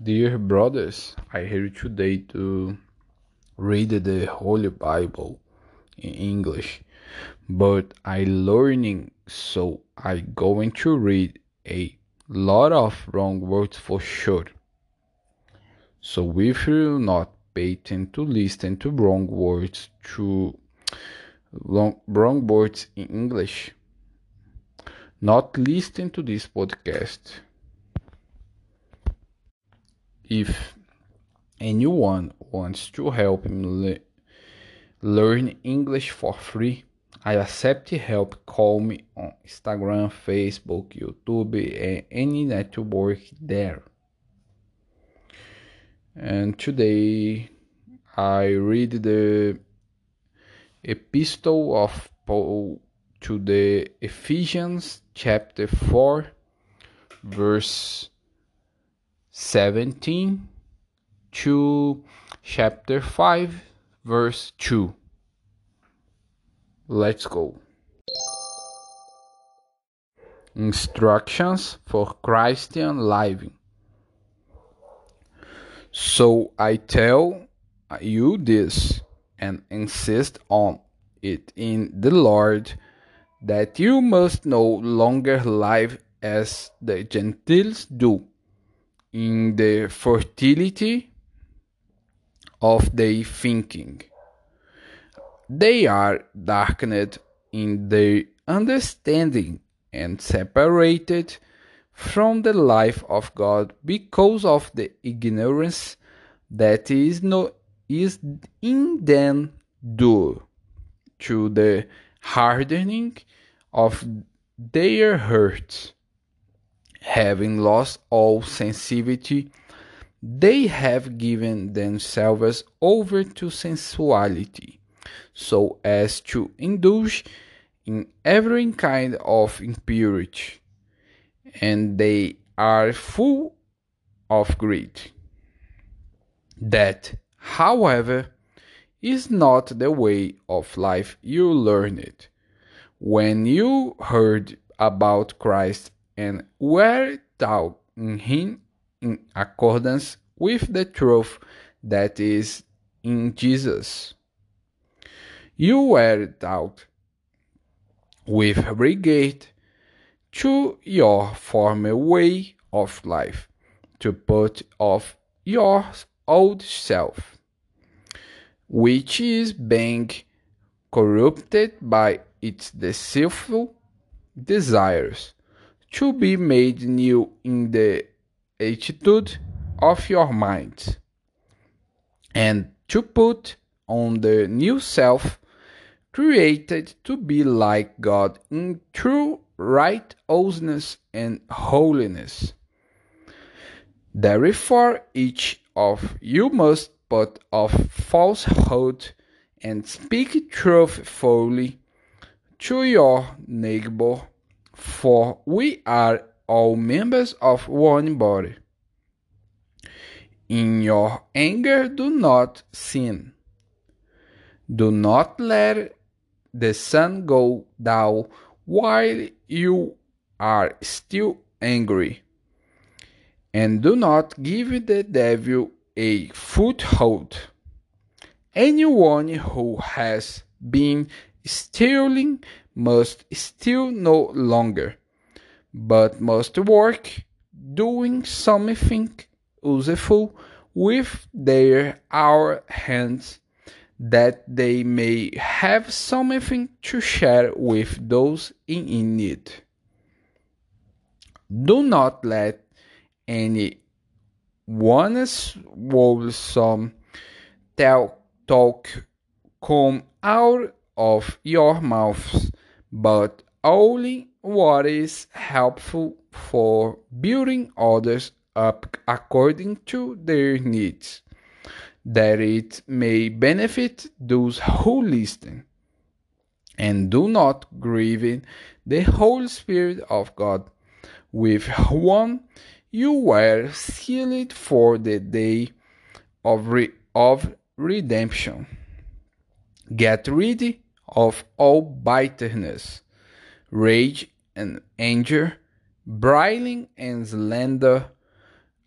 Dear brothers, I here today to read the Holy Bible in English, but I learning so I going to read a lot of wrong words for sure. So if you not pay to listen to wrong words to wrong, wrong words in English, not listen to this podcast if anyone wants to help me le learn English for free, I accept help. Call me on Instagram, Facebook, YouTube, and any network there. And today I read the epistle of Paul to the Ephesians, chapter 4, verse 17 to chapter 5, verse 2. Let's go. Instructions for Christian living. So I tell you this and insist on it in the Lord that you must no longer live as the Gentiles do in the fertility of their thinking. They are darkened in their understanding and separated from the life of God because of the ignorance that is no is in them due to the hardening of their hearts having lost all sensitivity, they have given themselves over to sensuality, so as to indulge in every kind of impurity, and they are full of greed. That, however, is not the way of life you learned it when you heard about Christ and were taught in him in accordance with the truth that is in Jesus. You were taught with regard to your former way of life to put off your old self, which is being corrupted by its deceitful desires to be made new in the attitude of your mind, and to put on the new self, created to be like God in true righteousness and holiness. Therefore, each of you must put off falsehood and speak truthfully to your neighbor for we are all members of one body. In your anger, do not sin. Do not let the sun go down while you are still angry. And do not give the devil a foothold. Anyone who has been stealing must still no longer, but must work, doing something useful with their our hands, that they may have something to share with those in need. Do not let any one's wholesome talk come out of your mouths but only what is helpful for building others up according to their needs, that it may benefit those who listen. And do not grieve the Holy Spirit of God, with whom you were sealed for the day of, re- of redemption. Get ready of all bitterness, rage and anger, brawling and slander,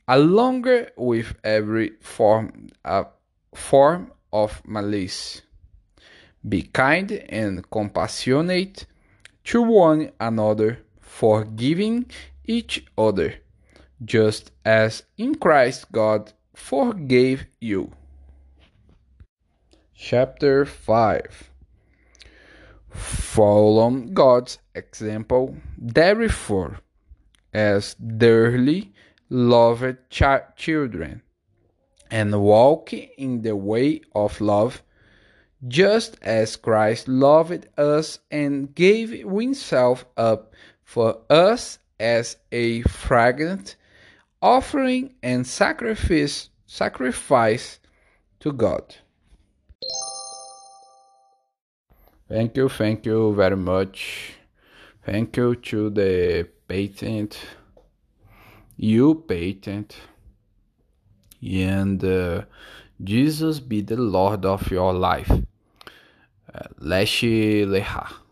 along with every form, uh, form of malice. Be kind and compassionate to one another, forgiving each other, just as in Christ God forgave you. Chapter 5 Follow God's example, therefore, as dearly loved ch- children, and walk in the way of love, just as Christ loved us and gave himself up for us as a fragrant offering and sacrifice sacrifice to God. Thank you, thank you very much. Thank you to the patent, you patent, and uh, Jesus be the Lord of your life. Uh, Leche Leha.